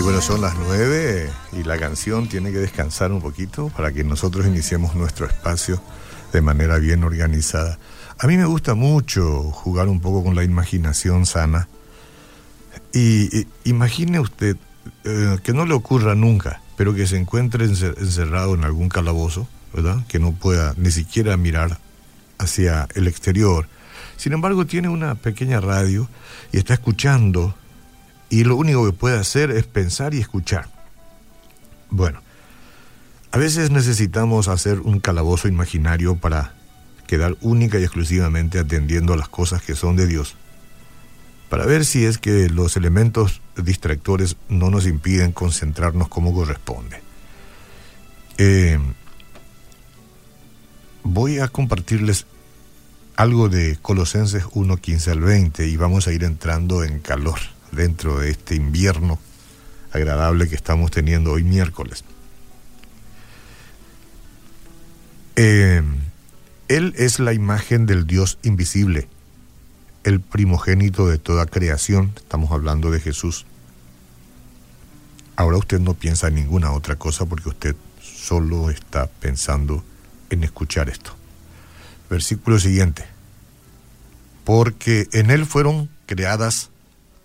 Y bueno, son las nueve y la canción tiene que descansar un poquito para que nosotros iniciemos nuestro espacio de manera bien organizada. A mí me gusta mucho jugar un poco con la imaginación sana. Y, imagine usted eh, que no le ocurra nunca, pero que se encuentre encerrado en algún calabozo, ¿verdad? Que no pueda ni siquiera mirar hacia el exterior. Sin embargo, tiene una pequeña radio y está escuchando y lo único que puede hacer es pensar y escuchar. Bueno, a veces necesitamos hacer un calabozo imaginario para quedar única y exclusivamente atendiendo a las cosas que son de Dios, para ver si es que los elementos distractores no nos impiden concentrarnos como corresponde. Eh, voy a compartirles algo de Colosenses 1, 15 al 20 y vamos a ir entrando en calor dentro de este invierno agradable que estamos teniendo hoy miércoles. Eh, él es la imagen del Dios invisible, el primogénito de toda creación, estamos hablando de Jesús. Ahora usted no piensa en ninguna otra cosa porque usted solo está pensando en escuchar esto. Versículo siguiente. Porque en Él fueron creadas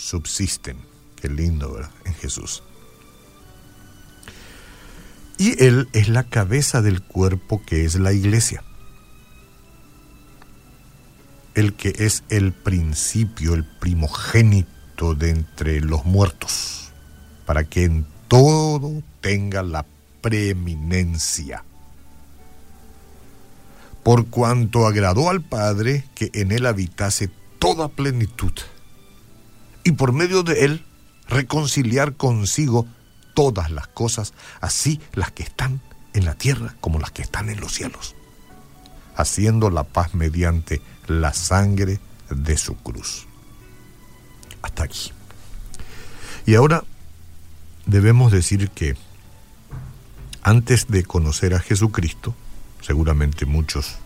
subsisten. Qué lindo, ¿verdad? En Jesús. Y Él es la cabeza del cuerpo que es la iglesia. El que es el principio, el primogénito de entre los muertos, para que en todo tenga la preeminencia. Por cuanto agradó al Padre que en él habitase toda plenitud y por medio de él reconciliar consigo todas las cosas, así las que están en la tierra como las que están en los cielos, haciendo la paz mediante la sangre de su cruz. Hasta aquí. Y ahora debemos decir que antes de conocer a Jesucristo, seguramente muchos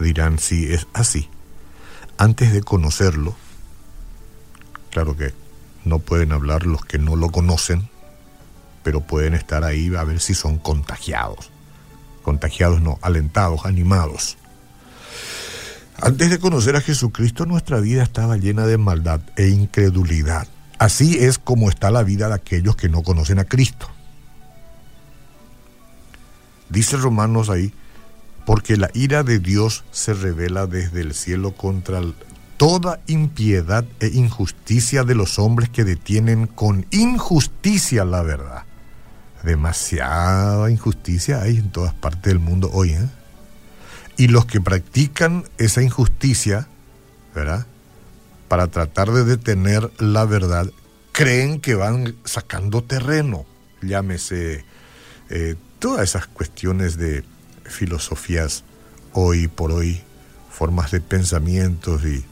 dirán si es así, antes de conocerlo, Claro que no pueden hablar los que no lo conocen, pero pueden estar ahí a ver si son contagiados. Contagiados no, alentados, animados. Antes de conocer a Jesucristo, nuestra vida estaba llena de maldad e incredulidad. Así es como está la vida de aquellos que no conocen a Cristo. Dice Romanos ahí, porque la ira de Dios se revela desde el cielo contra toda impiedad e injusticia de los hombres que detienen con injusticia la verdad. Demasiada injusticia hay en todas partes del mundo hoy. ¿eh? Y los que practican esa injusticia, ¿verdad? Para tratar de detener la verdad, creen que van sacando terreno. Llámese eh, todas esas cuestiones de filosofías hoy por hoy, formas de pensamientos y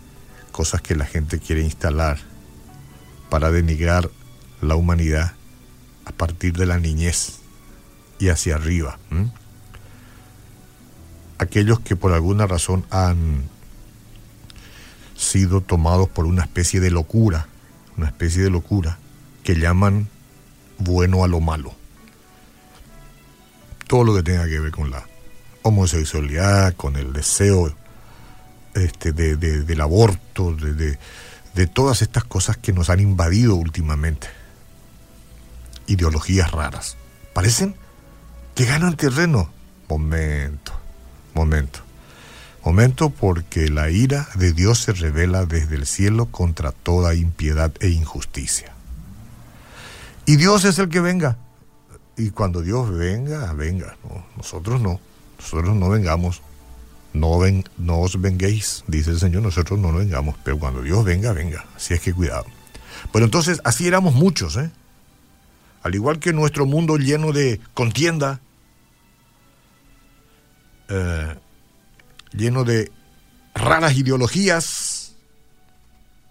cosas que la gente quiere instalar para denigrar la humanidad a partir de la niñez y hacia arriba. Aquellos que por alguna razón han sido tomados por una especie de locura, una especie de locura que llaman bueno a lo malo. Todo lo que tenga que ver con la homosexualidad, con el deseo este, de, del aborto, de, de todas estas cosas que nos han invadido últimamente. Ideologías raras. Parecen que ganan terreno. Momento, momento. Momento porque la ira de Dios se revela desde el cielo contra toda impiedad e injusticia. Y Dios es el que venga. Y cuando Dios venga, venga. nosotros no. Nosotros no vengamos no, ven, no os venguéis, dice el Señor, nosotros no nos vengamos, pero cuando Dios venga, venga. Así es que cuidado. Bueno, entonces, así éramos muchos, ¿eh? al igual que nuestro mundo lleno de contienda, eh, lleno de raras ideologías,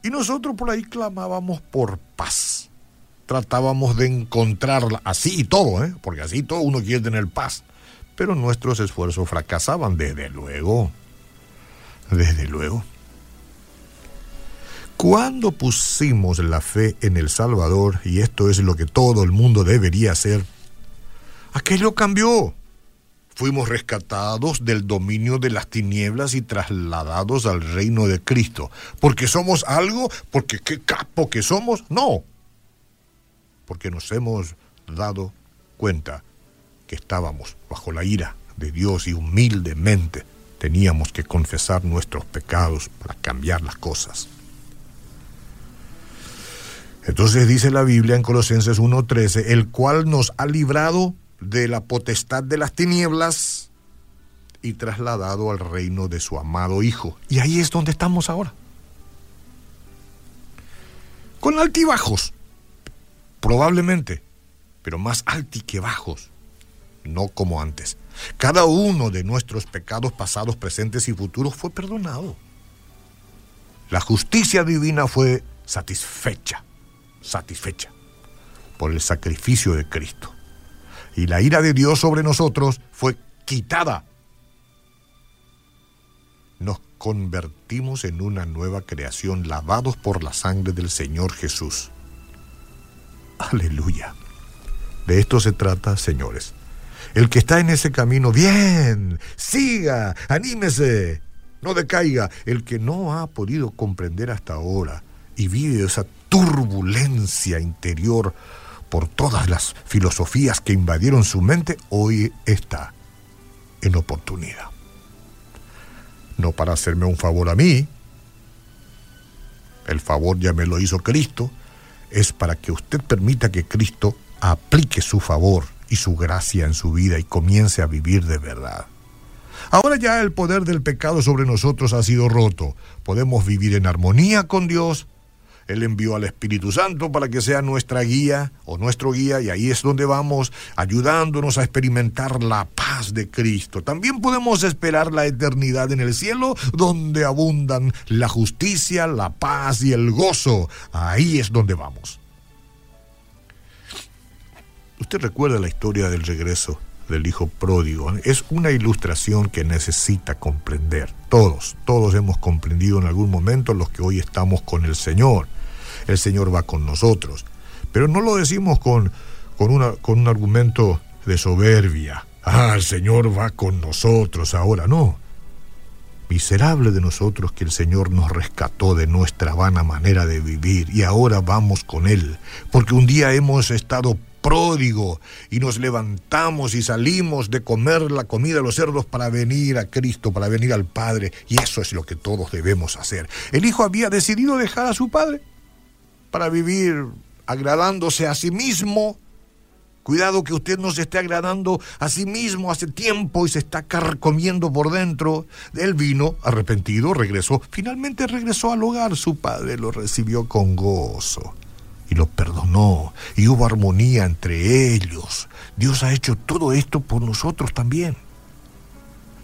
y nosotros por ahí clamábamos por paz. Tratábamos de encontrarla, así y todo, ¿eh? porque así todo uno quiere tener paz. Pero nuestros esfuerzos fracasaban, desde luego. Desde luego. Cuando pusimos la fe en el Salvador, y esto es lo que todo el mundo debería hacer, aquello cambió. Fuimos rescatados del dominio de las tinieblas y trasladados al reino de Cristo. ¿Porque somos algo? ¿Porque qué capo que somos? No. Porque nos hemos dado cuenta que estábamos bajo la ira de Dios y humildemente teníamos que confesar nuestros pecados para cambiar las cosas. Entonces dice la Biblia en Colosenses 1:13, el cual nos ha librado de la potestad de las tinieblas y trasladado al reino de su amado Hijo. Y ahí es donde estamos ahora. Con altibajos, probablemente, pero más alti que bajos, no como antes. Cada uno de nuestros pecados pasados, presentes y futuros fue perdonado. La justicia divina fue satisfecha, satisfecha por el sacrificio de Cristo y la ira de Dios sobre nosotros fue quitada. Nos convertimos en una nueva creación, lavados por la sangre del Señor Jesús. Aleluya. De esto se trata, señores. El que está en ese camino, bien, siga, anímese, no decaiga. El que no ha podido comprender hasta ahora y vive esa turbulencia interior, por todas las filosofías que invadieron su mente, hoy está en oportunidad. No para hacerme un favor a mí, el favor ya me lo hizo Cristo, es para que usted permita que Cristo aplique su favor y su gracia en su vida y comience a vivir de verdad. Ahora ya el poder del pecado sobre nosotros ha sido roto. Podemos vivir en armonía con Dios él envió al Espíritu Santo para que sea nuestra guía o nuestro guía y ahí es donde vamos ayudándonos a experimentar la paz de Cristo. También podemos esperar la eternidad en el cielo donde abundan la justicia, la paz y el gozo. Ahí es donde vamos. Usted recuerda la historia del regreso del hijo pródigo. Es una ilustración que necesita comprender. Todos, todos hemos comprendido en algún momento los que hoy estamos con el Señor el Señor va con nosotros. Pero no lo decimos con, con, una, con un argumento de soberbia. Ah, el Señor va con nosotros ahora, no. Miserable de nosotros que el Señor nos rescató de nuestra vana manera de vivir y ahora vamos con Él, porque un día hemos estado pródigo y nos levantamos y salimos de comer la comida de los cerdos para venir a Cristo, para venir al Padre, y eso es lo que todos debemos hacer. El Hijo había decidido dejar a su Padre para vivir agradándose a sí mismo. Cuidado que usted no se esté agradando a sí mismo hace tiempo y se está carcomiendo por dentro. Él vino arrepentido, regresó. Finalmente regresó al hogar. Su padre lo recibió con gozo y lo perdonó. Y hubo armonía entre ellos. Dios ha hecho todo esto por nosotros también.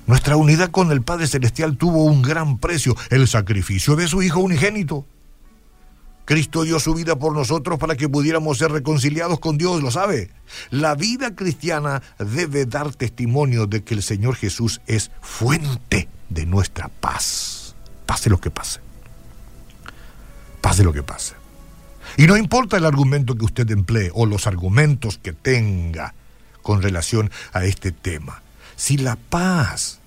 Nuestra unidad con el Padre Celestial tuvo un gran precio, el sacrificio de su Hijo unigénito. Cristo dio su vida por nosotros para que pudiéramos ser reconciliados con Dios, lo sabe. La vida cristiana debe dar testimonio de que el Señor Jesús es fuente de nuestra paz. Pase lo que pase. Pase lo que pase. Y no importa el argumento que usted emplee o los argumentos que tenga con relación a este tema. Si la paz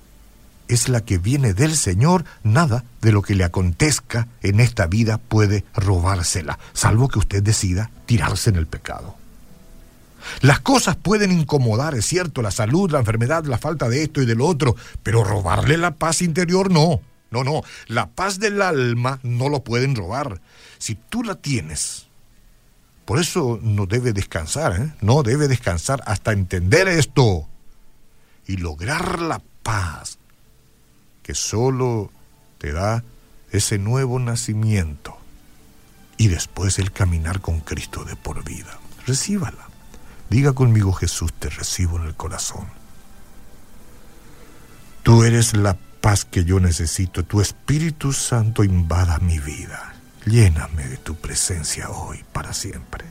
es la que viene del Señor, nada de lo que le acontezca en esta vida puede robársela, salvo que usted decida tirarse en el pecado. Las cosas pueden incomodar, es cierto, la salud, la enfermedad, la falta de esto y de lo otro, pero robarle la paz interior no. No, no, la paz del alma no lo pueden robar. Si tú la tienes, por eso no debe descansar, ¿eh? no debe descansar hasta entender esto y lograr la paz que solo te da ese nuevo nacimiento y después el caminar con Cristo de por vida. Recíbala. Diga conmigo Jesús, te recibo en el corazón. Tú eres la paz que yo necesito. Tu Espíritu Santo invada mi vida. Lléname de tu presencia hoy para siempre.